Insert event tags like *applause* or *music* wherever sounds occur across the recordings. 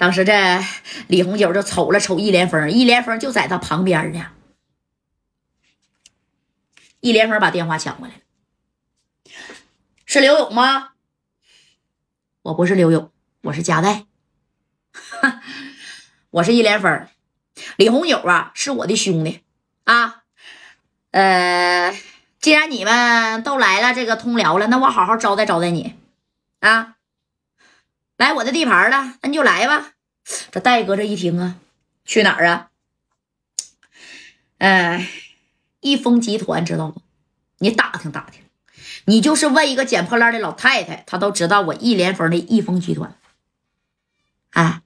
当时这李红九就瞅了瞅易连峰，易连峰就在他旁边呢。易连峰把电话抢过来是刘勇吗？我不是刘勇，我是加代。*laughs* 我是易连峰，李红九啊是我的兄弟啊。呃，既然你们都来了这个通辽了，那我好好招待招待你啊。来我的地盘了，那你就来吧。这戴哥这一听啊，去哪儿啊？哎，易丰集团知道不？你打听打听，你就是问一个捡破烂的老太太，她都知道我易连峰的易丰集团。哎，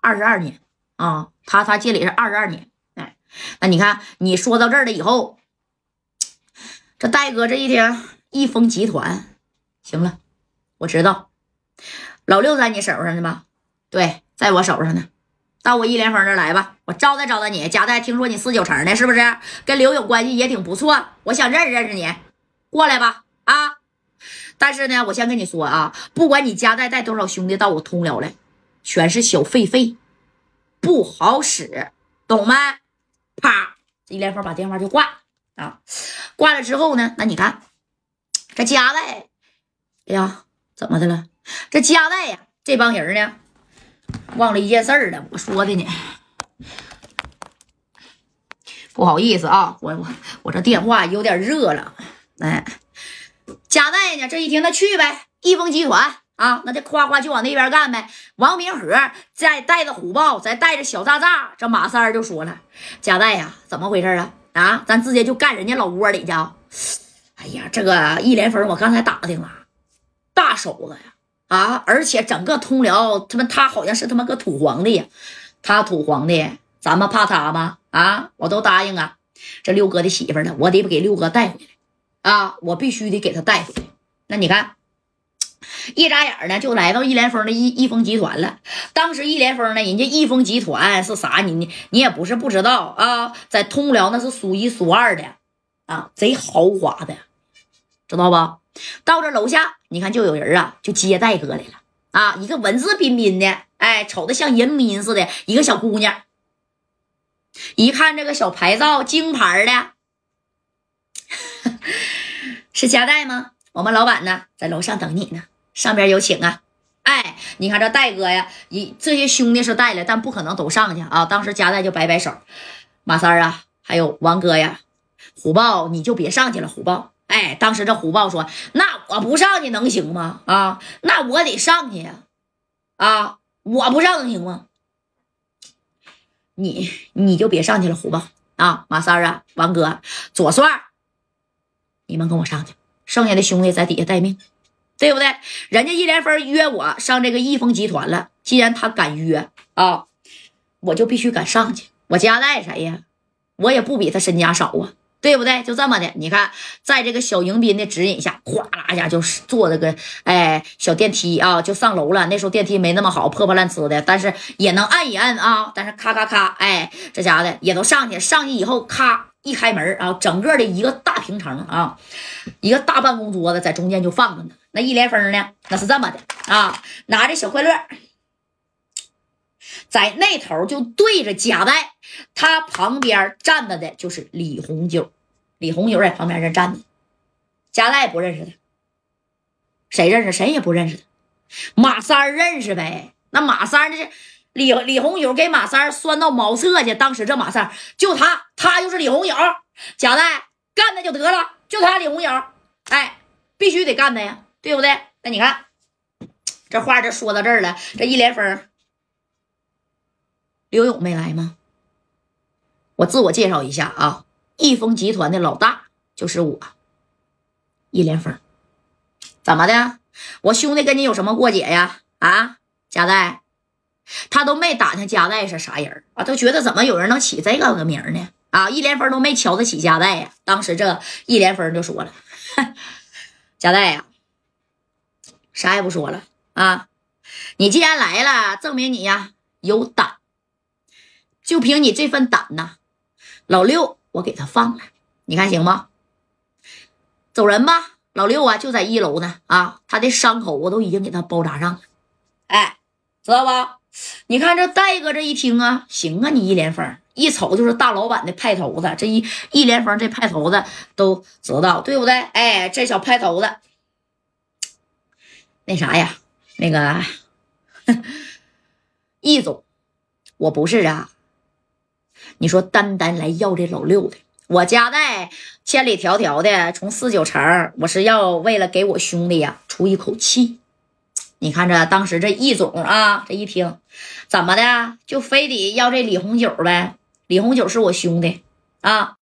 二十二年啊，他他进里是二十二年。哎，那你看你说到这儿了以后，这戴哥这一听易丰集团，行了，我知道。老六在你手上呢吗？对，在我手上呢。到我易连峰这来吧，我招待招待你。贾代，听说你四九城的，是不是？跟刘勇关系也挺不错，我想认识认识你，过来吧。啊！但是呢，我先跟你说啊，不管你家代带多少兄弟到我通辽来，全是小狒狒，不好使，懂没？啪！易连峰把电话就挂啊。挂了之后呢，那你看这家代，哎呀，怎么的了？这加代呀，这帮人呢，忘了一件事儿了。我说的呢，不好意思啊，我我我这电话有点热了。哎，加代呢，这一听那去呗，易丰集团啊，那就夸夸就往那边干呗。王明和再带着虎豹，再带着小炸炸，这马三就说了：“加代呀，怎么回事啊？啊，咱直接就干人家老窝里去。哎呀，这个一连峰，我刚才打听了，大手子呀。”啊！而且整个通辽，他妈他好像是他妈个土皇帝呀，他土皇帝，咱们怕他吗？啊！我都答应啊，这六哥的媳妇呢，我得给六哥带回来啊！我必须得给他带回来。那你看，一眨眼呢，就来到易连峰的易易峰集团了。当时易连峰呢，人家易峰集团是啥？你你你也不是不知道啊，在通辽那是数一数二的啊，贼豪华的，知道吧？到这楼下，你看就有人啊，就接待哥来了啊！一个文质彬彬的，哎，瞅的像人民似的，一个小姑娘。一看这个小牌照，京牌的，*laughs* 是加代吗？我们老板呢，在楼上等你呢，上边有请啊！哎，你看这戴哥呀，一这些兄弟是带来，但不可能都上去啊。当时加代就摆摆手，马三啊，还有王哥呀，虎豹你就别上去了，虎豹。哎，当时这虎豹说：“那我不上去能行吗？啊，那我得上去呀！啊，我不上能行吗？你你就别上去了，虎豹啊，马三啊，王哥，左帅，你们跟我上去，剩下的兄弟在底下待命，对不对？人家一连峰约我上这个易峰集团了，既然他敢约啊，我就必须敢上去。我家带谁呀？我也不比他身家少啊。”对不对？就这么的，你看，在这个小迎宾的指引下，哗啦一下就坐这个哎小电梯啊，就上楼了。那时候电梯没那么好，破破烂呲的，但是也能按一按啊。但是咔咔咔，哎，这家的也都上去。上去以后，咔一开门啊，整个的一个大平层啊，一个大办公桌子在中间就放着呢。那一连峰呢，那是这么的啊，拿着小快乐。在那头就对着贾代，他旁边站着的就是李红九，李红九在旁边这站着，贾代不认识他，谁认识？谁也不认识他。马三认识呗？那马三这是李李红九给马三拴到茅厕去，当时这马三就他，他就是李红九，贾代干他就得了，就他李红九，哎，必须得干他呀，对不对？那你看这话就说到这儿了，这一连峰。刘勇没来吗？我自我介绍一下啊，易丰集团的老大就是我，易连峰。怎么的？我兄弟跟你有什么过节呀？啊，加代，他都没打听加代是啥人啊，都觉得怎么有人能起这个个名呢？啊，易连峰都没瞧得起加代呀。当时这易连峰就说了：“ *laughs* 加代呀，啥也不说了啊，你既然来了，证明你呀有胆。”就凭你这份胆呐，老六我给他放了，你看行吗？走人吧，老六啊就在一楼呢啊，他的伤口我都已经给他包扎上了，哎，知道吧？你看这戴哥这一听啊，行啊，你一连峰一瞅就是大老板的派头子，这一一连峰这派头子都知道，对不对？哎，这小派头子，那啥呀，那个 *laughs* 易总，我不是啊。你说单单来要这老六的，我家在千里迢迢的从四九城，我是要为了给我兄弟呀出一口气。你看这当时这易总啊，这一听，怎么的就非得要这李红九呗？李红九是我兄弟啊。